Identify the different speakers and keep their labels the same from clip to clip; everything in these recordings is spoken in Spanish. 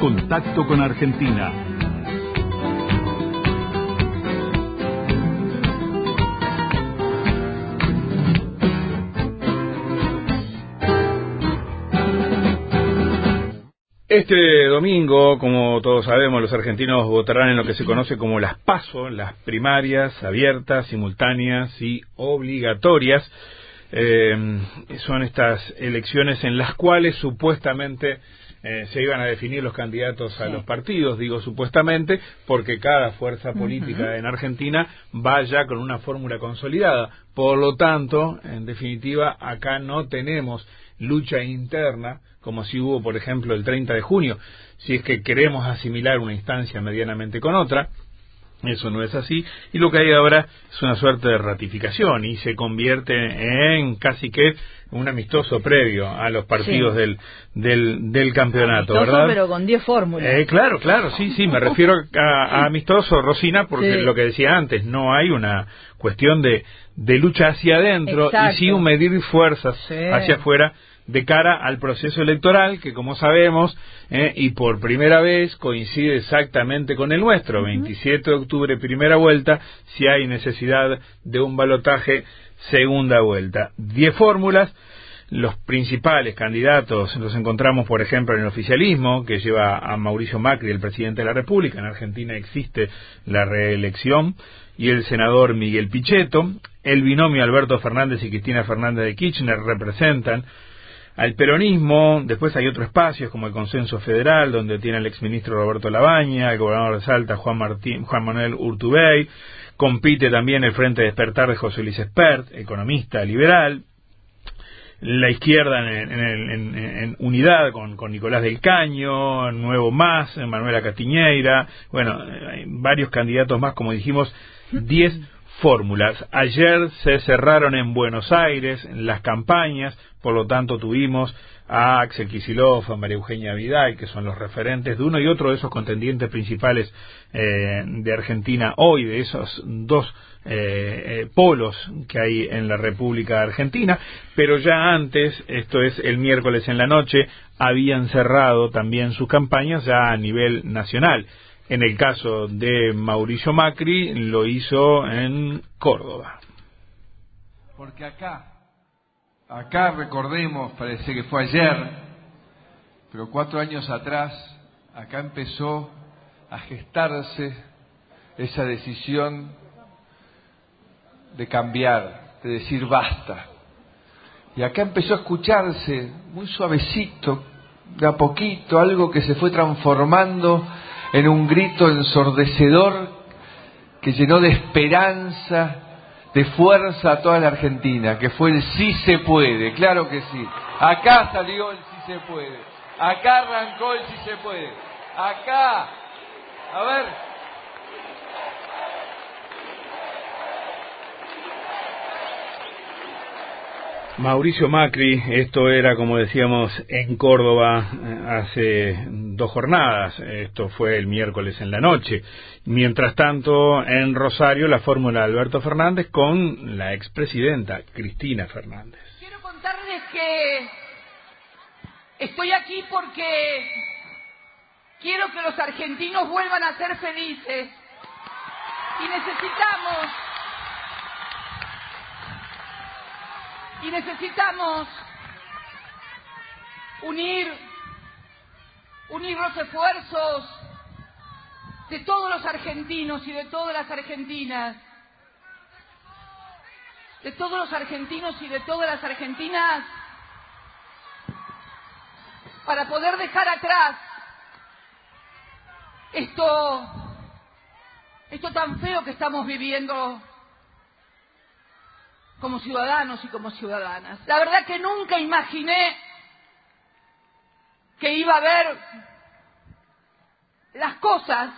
Speaker 1: Contacto con Argentina. Este domingo, como todos sabemos, los argentinos votarán en lo que se conoce como las PASO, las primarias abiertas, simultáneas y obligatorias. Eh, son estas elecciones en las cuales supuestamente eh, se iban a definir los candidatos a los partidos, digo supuestamente, porque cada fuerza política en Argentina vaya con una fórmula consolidada. Por lo tanto, en definitiva, acá no tenemos lucha interna, como si hubo, por ejemplo, el 30 de junio, si es que queremos asimilar una instancia medianamente con otra, eso no es así, y lo que hay ahora es una suerte de ratificación y se convierte en casi que un amistoso previo a los partidos del, del, del, campeonato, amistoso, ¿verdad?
Speaker 2: pero con 10 fórmulas.
Speaker 1: Eh, claro, claro, sí, sí, me refiero a, amistoso, Rosina, porque lo que decía antes, no hay una cuestión de, de lucha hacia adentro y sí un medir fuerzas hacia afuera de cara al proceso electoral que, como sabemos, eh, y por primera vez coincide exactamente con el nuestro, 27 de octubre, primera vuelta, si hay necesidad de un balotaje, segunda vuelta. Diez fórmulas. Los principales candidatos los encontramos, por ejemplo, en el oficialismo, que lleva a Mauricio Macri, el presidente de la República. En Argentina existe la reelección. Y el senador Miguel Pichetto. El binomio Alberto Fernández y Cristina Fernández de Kirchner representan al peronismo, después hay otros espacios como el Consenso Federal, donde tiene el exministro Roberto Labaña, el gobernador de Salta Juan, Martín, Juan Manuel Urtubey, compite también el Frente Despertar de José Luis Espert, economista liberal, la izquierda en, unidad con, con, Nicolás del Caño, Nuevo Más, Manuela Castiñeira, bueno, hay varios candidatos más, como dijimos, 10 fórmulas. Ayer se cerraron en Buenos Aires las campañas, por lo tanto tuvimos a Axel Kicillof, a María Eugenia Vidal, que son los referentes de uno y otro de esos contendientes principales eh, de Argentina hoy, de esos dos eh, eh, polos que hay en la República Argentina, pero ya antes, esto es el miércoles en la noche, habían cerrado también sus campañas ya a nivel nacional. En el caso de Mauricio Macri, lo hizo en Córdoba.
Speaker 3: Porque acá, acá recordemos, parece que fue ayer, pero cuatro años atrás, acá empezó a gestarse esa decisión de cambiar, de decir basta. Y acá empezó a escucharse muy suavecito, de a poquito, algo que se fue transformando en un grito ensordecedor que llenó de esperanza, de fuerza a toda la Argentina, que fue el sí se puede, claro que sí. Acá salió el sí se puede, acá arrancó el sí se puede, acá, a ver,
Speaker 1: Mauricio Macri, esto era como decíamos en Córdoba eh, hace dos jornadas, esto fue el miércoles en la noche. Mientras tanto, en Rosario, la fórmula de Alberto Fernández con la expresidenta Cristina Fernández.
Speaker 4: Quiero contarles que estoy aquí porque quiero que los argentinos vuelvan a ser felices y necesitamos Y necesitamos unir, unir los esfuerzos de todos los argentinos y de todas las argentinas, de todos los argentinos y de todas las argentinas, para poder dejar atrás esto, esto tan feo que estamos viviendo como ciudadanos y como ciudadanas. La verdad que nunca imaginé que iba a haber las cosas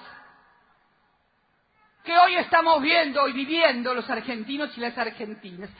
Speaker 4: que hoy estamos viendo y viviendo los argentinos y las argentinas.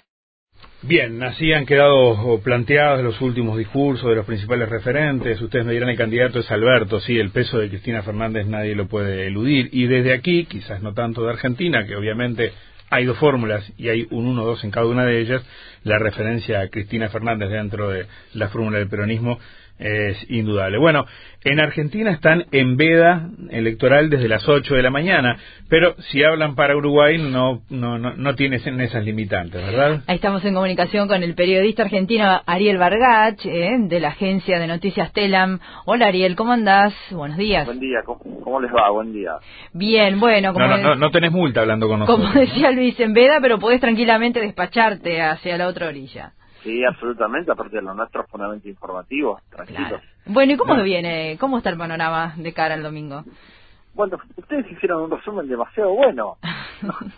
Speaker 1: Bien, así han quedado planteados los últimos discursos de los principales referentes. Ustedes me dirán el candidato es Alberto, sí, el peso de Cristina Fernández nadie lo puede eludir. Y desde aquí, quizás no tanto de Argentina, que obviamente hay dos fórmulas y hay un 1 dos en cada una de ellas. La referencia a Cristina Fernández dentro de la fórmula del peronismo es indudable. Bueno, en Argentina están en veda electoral desde las 8 de la mañana, pero si hablan para Uruguay no no no, no tienen esas limitantes, ¿verdad?
Speaker 2: Ahí estamos en comunicación con el periodista argentino Ariel Vargach, ¿eh? de la agencia de noticias Telam. Hola Ariel, ¿cómo andás? Buenos días.
Speaker 5: Buen día, ¿cómo, les va? Buen día.
Speaker 2: Bien, bueno,
Speaker 1: como... No, no, tenés multa hablando con nosotros.
Speaker 2: Como decía Luis, en veda, pero podés tranquilamente despacharte hacia la otra orilla.
Speaker 5: Sí, absolutamente, aparte de lo nuestro fundamentos informativo, tranquilo.
Speaker 2: Bueno, ¿y cómo viene, cómo está el panorama de cara al domingo?
Speaker 5: Bueno, ustedes hicieron un resumen demasiado bueno.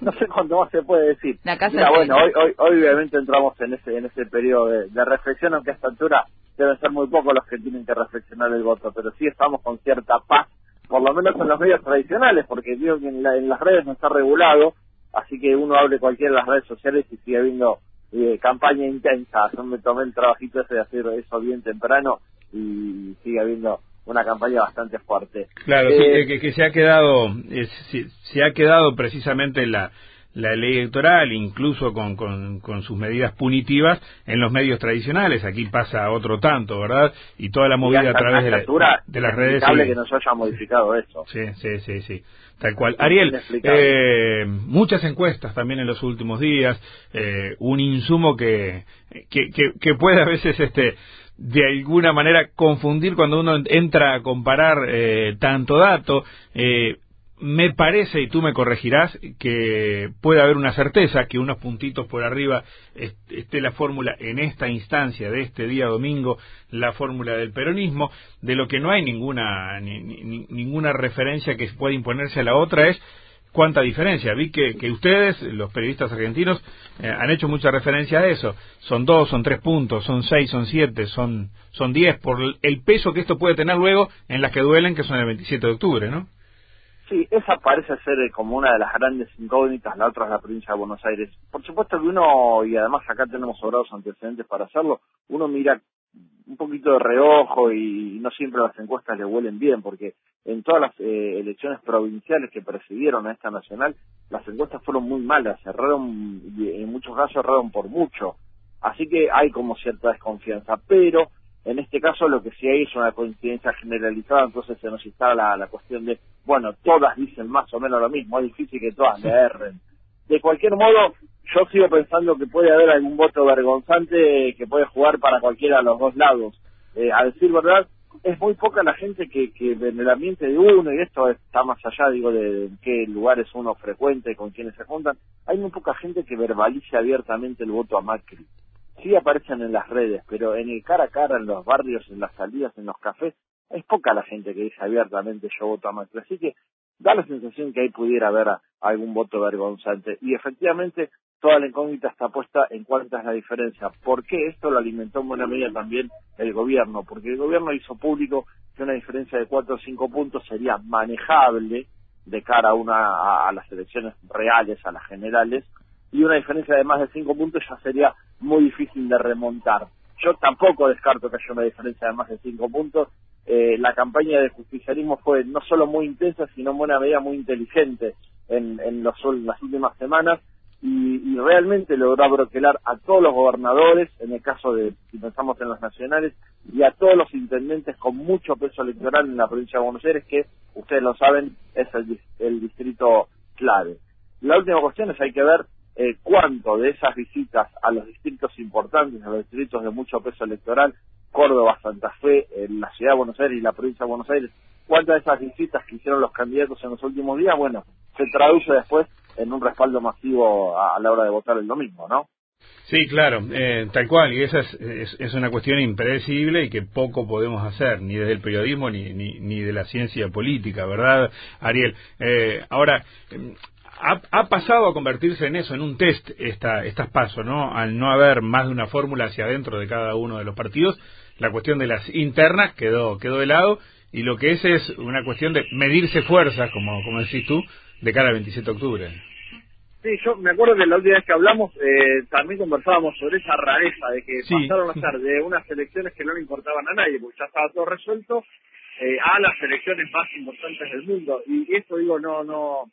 Speaker 5: No, sé cuánto más se puede decir.
Speaker 2: La casa
Speaker 5: bueno, hoy, hoy, obviamente entramos en ese en ese periodo de, reflexión, aunque a esta altura deben ser muy pocos los que tienen que reflexionar el voto, pero sí estamos con cierta paz, por lo menos en los medios tradicionales, porque digo que en, en las redes no está regulado, así que uno hable cualquiera de las redes sociales y sigue viendo eh, campaña intensa. Yo me tomé el trabajito ese de hacer eso bien temprano y sigue habiendo una campaña bastante fuerte.
Speaker 1: Claro, eh, que, que, se ha quedado, se, ha quedado precisamente la, la ley electoral, incluso con, con, sus medidas punitivas en los medios tradicionales. Aquí pasa otro tanto, ¿verdad? Y toda la movida a través de, la, de las redes.
Speaker 5: Es que nos haya modificado eso.
Speaker 1: Sí, sí, sí, sí. Tal cual. Ariel, eh, muchas encuestas también en los últimos días, eh, un insumo que, que, que, puede a veces este de alguna manera confundir cuando uno entra a comparar eh, tanto dato. Eh, me parece, y tú me corregirás, que puede haber una certeza que unos puntitos por arriba esté la fórmula en esta instancia de este día domingo, la fórmula del peronismo, de lo que no hay ninguna, ninguna referencia que pueda imponerse a la otra es cuánta diferencia. Vi que, que ustedes, los periodistas argentinos, eh, han hecho mucha referencia a eso. Son dos, son tres puntos, son seis, son siete, son, son diez, por el peso que esto puede tener luego en las que duelen, que son el 27 de octubre, ¿no?
Speaker 5: Sí, esa parece ser eh, como una de las grandes incógnitas, la otra es la provincia de Buenos Aires. Por supuesto que uno, y además acá tenemos sobrados antecedentes para hacerlo, uno mira un poquito de reojo y no siempre las encuestas le huelen bien, porque en todas las eh, elecciones provinciales que precedieron a esta nacional, las encuestas fueron muy malas, cerraron, en muchos casos cerraron por mucho. Así que hay como cierta desconfianza, pero en este caso lo que sí hay es una coincidencia generalizada, entonces se nos instala la, cuestión de, bueno, todas dicen más o menos lo mismo, es difícil que todas le erren. De cualquier modo, yo sigo pensando que puede haber algún voto vergonzante que puede jugar para cualquiera de los dos lados. Eh, a decir verdad, es muy poca la gente que, que en el ambiente de uno, y esto está más allá, digo, de, qué lugares uno frecuente, con quienes se juntan, hay muy poca gente que verbalice abiertamente el voto a Macri sí aparecen en las redes, pero en el cara a cara, en los barrios, en las salidas, en los cafés, es poca la gente que dice abiertamente yo voto a Macri. Así que da la sensación que ahí pudiera haber algún voto vergonzante. Y efectivamente, toda la incógnita está puesta en cuánta es la diferencia. ¿Por qué esto lo alimentó en buena medida también el gobierno? Porque el gobierno hizo público que una diferencia de cuatro o cinco puntos sería manejable de cara a, una, a las elecciones reales, a las generales, y una diferencia de más de cinco puntos ya sería muy difícil de remontar. Yo tampoco descarto que haya una diferencia de más de cinco puntos. Eh, la campaña de justicialismo fue no solo muy intensa, sino en buena medida muy inteligente en, en, los, las últimas semanas y, realmente logró broquelar a todos los gobernadores, en el caso de, si pensamos en los nacionales, y a todos los intendentes con mucho peso electoral en la provincia de Buenos Aires, que ustedes lo saben, es el distrito clave. La última cuestión es hay que ver eh, cuánto de esas visitas a los distritos importantes, a los distritos de mucho peso electoral, Córdoba, Santa Fe, en la ciudad de Buenos Aires y la provincia de Buenos Aires, cuántas de esas visitas que hicieron los candidatos en los últimos días, bueno, se traduce después en un respaldo masivo a, la hora de votar el domingo, ¿no?
Speaker 1: Sí, claro, eh, tal cual, y esa es, es, una cuestión impredecible y que poco podemos hacer, ni desde el periodismo ni, ni, ni de la ciencia política, ¿verdad, Ariel? Eh, ahora, ha, pasado a convertirse en eso, en un test, esta, estas pasos, ¿no? Al no haber más de una fórmula hacia adentro de cada uno de los partidos, la cuestión de las internas quedó, quedó de lado y lo que es es una cuestión de medirse fuerzas, como, como decís tú, de cara al 27 de octubre.
Speaker 5: Sí, yo me acuerdo que la última vez que hablamos eh, también conversábamos sobre esa rareza de que pasaron a ser de unas elecciones que no le importaban a nadie, porque ya estaba todo resuelto, eh, a las elecciones más importantes del mundo. Y esto, digo, no, no,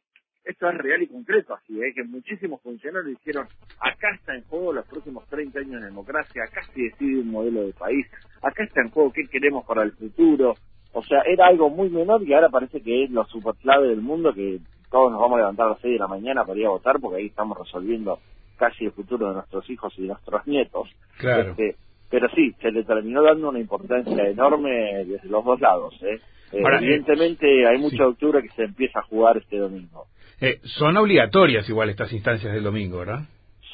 Speaker 5: esto es real y concreto, así ¿eh? que muchísimos funcionarios dijeron, acá está en juego los próximos 30 años de democracia, acá se decide un modelo de país, acá está en juego qué queremos para el futuro. O sea, era algo muy menor y ahora parece que es lo super clave del mundo, que todos nos vamos a levantar a las 6 de la mañana para ir a votar, porque ahí estamos resolviendo casi el futuro de nuestros hijos y de nuestros nietos.
Speaker 1: Claro.
Speaker 5: Este, pero sí, se le terminó dando una importancia enorme desde los dos lados. ¿eh? eh evidentemente hay mucha octubre que se empieza a jugar este domingo.
Speaker 1: Eh, son obligatorias igual estas instancias del domingo, ¿verdad?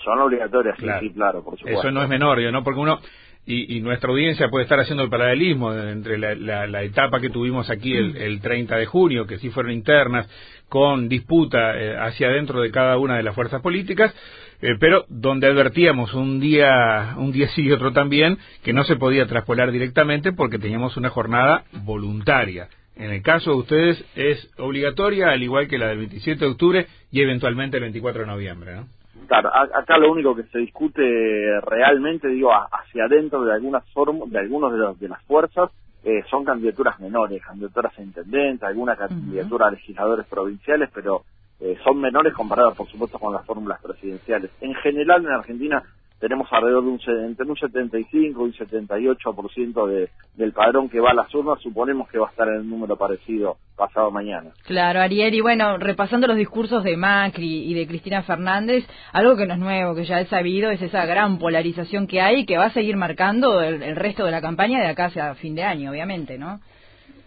Speaker 5: Son obligatorias, sí, claro, por supuesto.
Speaker 1: Eso no es menor, ¿no? Porque uno, y, nuestra audiencia puede estar haciendo el paralelismo entre la, etapa que tuvimos aquí el, el, 30 de junio, que sí fueron internas, con disputa eh, hacia adentro de cada una de las fuerzas políticas, eh, pero donde advertíamos un día, un día sí y otro también, que no se podía traspolar directamente porque teníamos una jornada voluntaria. En el caso de ustedes es obligatoria, al igual que la del 27 de octubre y eventualmente el 24 de noviembre, ¿no?
Speaker 5: Claro, acá lo único que se discute realmente, digo, hacia adentro de algunas de algunos de, los, de las fuerzas, eh, son candidaturas menores, candidaturas a intendente, alguna candidatura a legisladores provinciales, pero eh, son menores comparadas, por supuesto, con las fórmulas presidenciales. En general, en Argentina tenemos alrededor de un, entre un 75 y un 78% de, del padrón que va a las urnas, suponemos que va a estar en el número parecido pasado mañana.
Speaker 2: Claro, Ariel, y bueno, repasando los discursos de Macri y de Cristina Fernández, algo que no es nuevo, que ya he sabido, es esa gran polarización que hay que va a seguir marcando el, resto de la campaña de acá hacia fin de año, obviamente, ¿no?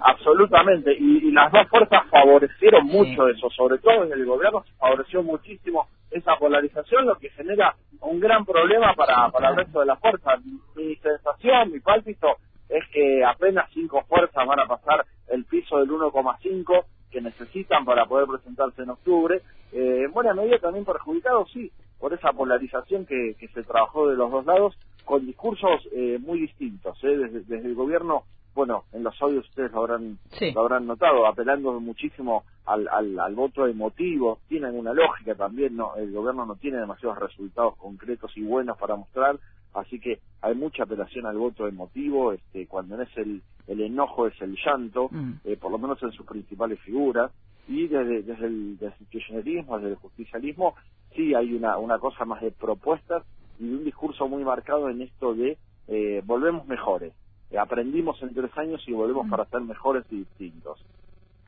Speaker 5: Absolutamente, y, las dos fuerzas favorecieron mucho eso, sobre todo en el gobierno se favoreció muchísimo esa polarización, lo que genera un gran problema para, para el resto de las fuerzas. Mi sensación, mi pálpito, es que apenas cinco fuerzas van a pasar el piso del 1,5 que necesitan para poder presentarse en octubre. Eh, en buena medida también perjudicado, sí, por esa polarización que, que se trabajó de los dos lados, con discursos eh, muy distintos. Eh. Desde, desde el gobierno bueno, en los audios ustedes lo habrán, lo habrán notado, apelando muchísimo al, al, voto emotivo, tienen una lógica también, no el gobierno no tiene demasiados resultados concretos y buenos para mostrar, así que hay mucha apelación al voto emotivo, este, cuando no es el, el enojo es el llanto, mm. eh, por lo menos en sus principales figuras, y desde, desde, el, desde el kirchnerismo, desde el justicialismo, sí hay una, una cosa más de propuestas y un discurso muy marcado en esto de eh, volvemos mejores aprendimos en tres años y volvemos para ser mejores y distintos.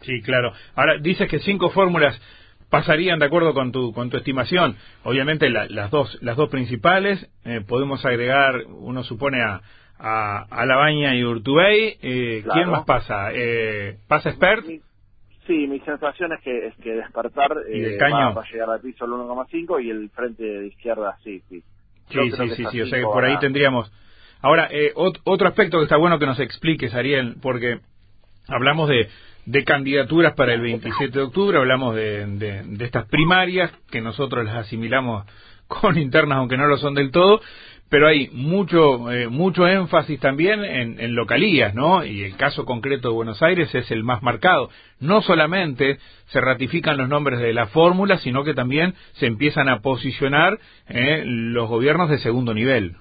Speaker 1: Sí, claro. Ahora, dices que cinco fórmulas pasarían de acuerdo con tu con tu estimación. Obviamente las dos las dos principales eh, podemos agregar, uno supone a a, La Baña y Urtubey. Eh, ¿Quién más pasa? Eh, ¿Pasa Expert?
Speaker 5: Sí, mi sensación es que, es que despertar
Speaker 1: eh, va,
Speaker 5: a llegar al piso al 1,5 y el frente de izquierda sí, sí.
Speaker 1: Sí, sí, sí, sí, o sea que por ahí tendríamos Ahora, eh, otro aspecto que está bueno que nos expliques, Ariel, porque hablamos de, de candidaturas para el 27 de octubre, hablamos de, de, estas primarias que nosotros las asimilamos con internas, aunque no lo son del todo, pero hay mucho eh, mucho énfasis también en, en, localías, ¿no? Y el caso concreto de Buenos Aires es el más marcado. No solamente se ratifican los nombres de la fórmula, sino que también se empiezan a posicionar eh, los gobiernos de segundo nivel.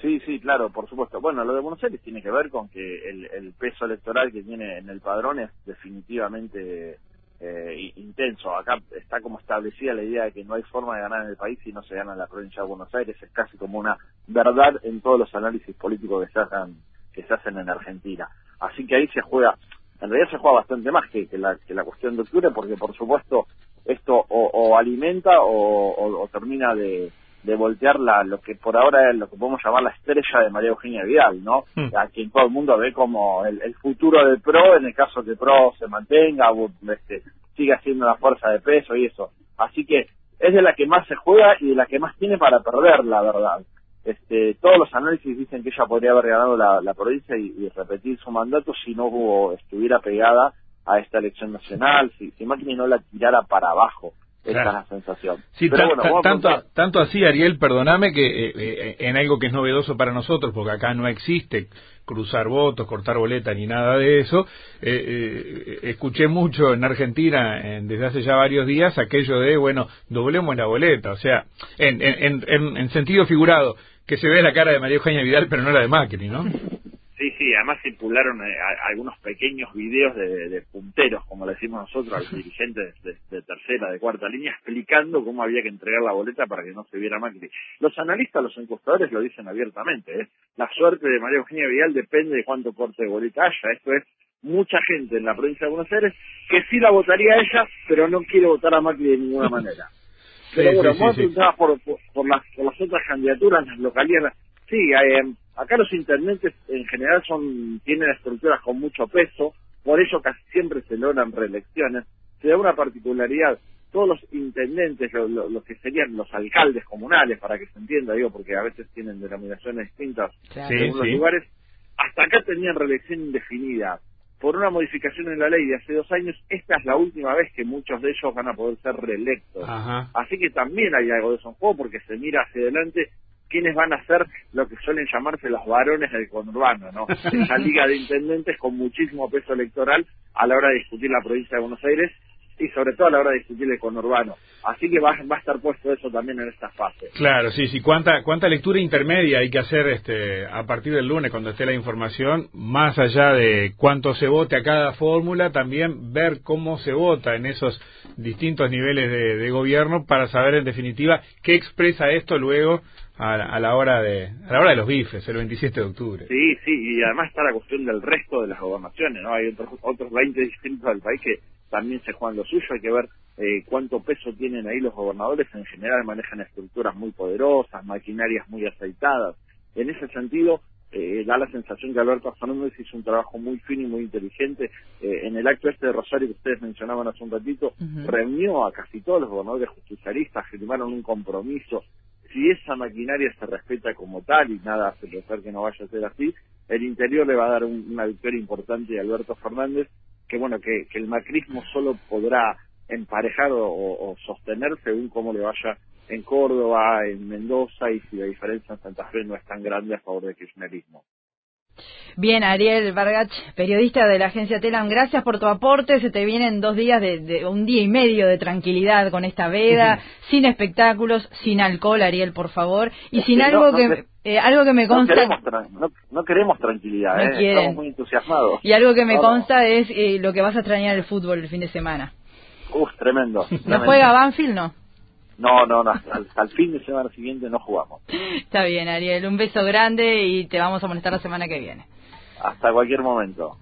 Speaker 5: Sí, sí, claro, por supuesto. Bueno, lo de Buenos Aires tiene que ver con que el, peso electoral que tiene en el padrón es definitivamente eh, intenso. Acá está como establecida la idea de que no hay forma de ganar en el país si no se gana en la provincia de Buenos Aires. Es casi como una verdad en todos los análisis políticos que se hacen, que se hacen en Argentina. Así que ahí se juega, en realidad se juega bastante más que, que, la, que la cuestión de octubre, porque por supuesto esto o, alimenta o termina de de voltear la, lo que por ahora es lo que podemos llamar la estrella de María Eugenia Vidal, ¿no? Hmm. A quien todo el mundo ve como el, futuro del PRO en el caso que PRO se mantenga, este, siga siendo una fuerza de peso y eso. Así que es de la que más se juega y de la que más tiene para perder, la verdad. Este, todos los análisis dicen que ella podría haber ganado la, provincia y, repetir su mandato si no hubo, estuviera pegada a esta elección nacional, si, si Macri no la tirara para abajo. Esa es la sensación.
Speaker 1: Sí, tanto, tanto así, Ariel, perdóname que eh, eh, en algo que es novedoso para nosotros, porque acá no existe cruzar votos, cortar boleta ni nada de eso. Eh, escuché mucho en Argentina desde hace ya varios días aquello de, bueno, doblemos la boleta, o sea, en, en, en, en sentido figurado, que se ve la cara de María Eugenia Vidal, pero no la de Macri, ¿no?
Speaker 5: Sí, sí, además circularon eh, algunos pequeños videos de, punteros, como le decimos nosotros, a los dirigentes de, tercera, de cuarta línea, explicando cómo había que entregar la boleta para que no se viera Macri. Los analistas, los encuestadores lo dicen abiertamente. ¿eh? La suerte de María Eugenia Vidal depende de cuánto corte de boleta haya. Esto es mucha gente en la provincia de Buenos Aires que sí la votaría a ella, pero no quiere votar a Macri de ninguna manera. Pero bueno, vos por, por, las, por las otras candidaturas, las localidades. Sí, eh, acá los intendentes en general son tienen estructuras con mucho peso, por eso casi siempre se logran reelecciones. Se da una particularidad, todos los intendentes, los que serían los alcaldes comunales, para que se entienda, digo, porque a veces tienen denominaciones distintas en los lugares, hasta acá tenían reelección indefinida por una modificación en la ley de hace dos años, esta es la última vez que muchos de ellos van a poder ser reelectos. Así que también hay algo de eso en juego porque se mira hacia adelante quiénes van a ser lo que suelen llamarse los varones del conurbano, ¿no? Esa liga de intendentes con muchísimo peso electoral a la hora de discutir la provincia de Buenos Aires y sobre todo a la hora de discutir el conurbano. Así que va, va a estar puesto eso también en esta fase.
Speaker 1: Claro, sí, sí. ¿Cuánta, cuánta lectura intermedia hay que hacer este, a partir del lunes cuando esté la información? Más allá de cuánto se vote a cada fórmula, también ver cómo se vota en esos distintos niveles de, gobierno para saber en definitiva qué expresa esto luego a, la hora de a la hora de los bifes, el 27 de octubre.
Speaker 5: Sí, sí, y además está la cuestión del resto de las gobernaciones, ¿no? Hay otros, otros 20 distritos del país que también se juegan lo suyo, hay que ver eh, cuánto peso tienen ahí los gobernadores, en general manejan estructuras muy poderosas, maquinarias muy aceitadas. En ese sentido, eh, da la sensación que Alberto Fernández hizo un trabajo muy fino y muy inteligente. Eh, en el acto este de Rosario que ustedes mencionaban hace un ratito, reunió a casi todos los gobernadores justicialistas, firmaron un compromiso. Si esa maquinaria se respeta como tal y nada hace pensar que no vaya a ser así, el interior le va a dar una victoria importante a Alberto Fernández que bueno, que, el macrismo solo podrá emparejar o, sostener según cómo le vaya en Córdoba, en Mendoza y si la diferencia en Santa Fe no es tan grande a favor del kirchnerismo.
Speaker 2: Bien, Ariel Vargach, periodista de la agencia Telam, gracias por tu aporte. Se te vienen dos días de, un día y medio de tranquilidad con esta veda, sin espectáculos, sin alcohol, Ariel, por favor, y sin algo que eh, algo que me consta.
Speaker 5: No queremos, tranquilidad, eh, estamos muy entusiasmados.
Speaker 2: Y algo que me consta es eh, lo que vas a extrañar el fútbol el fin de semana.
Speaker 5: Uf, tremendo.
Speaker 2: ¿No juega Banfield, no?
Speaker 5: No, no, no, hasta, el fin de semana siguiente no jugamos.
Speaker 2: Está bien, Ariel, un beso grande y te vamos a molestar la semana que viene.
Speaker 5: Hasta cualquier momento.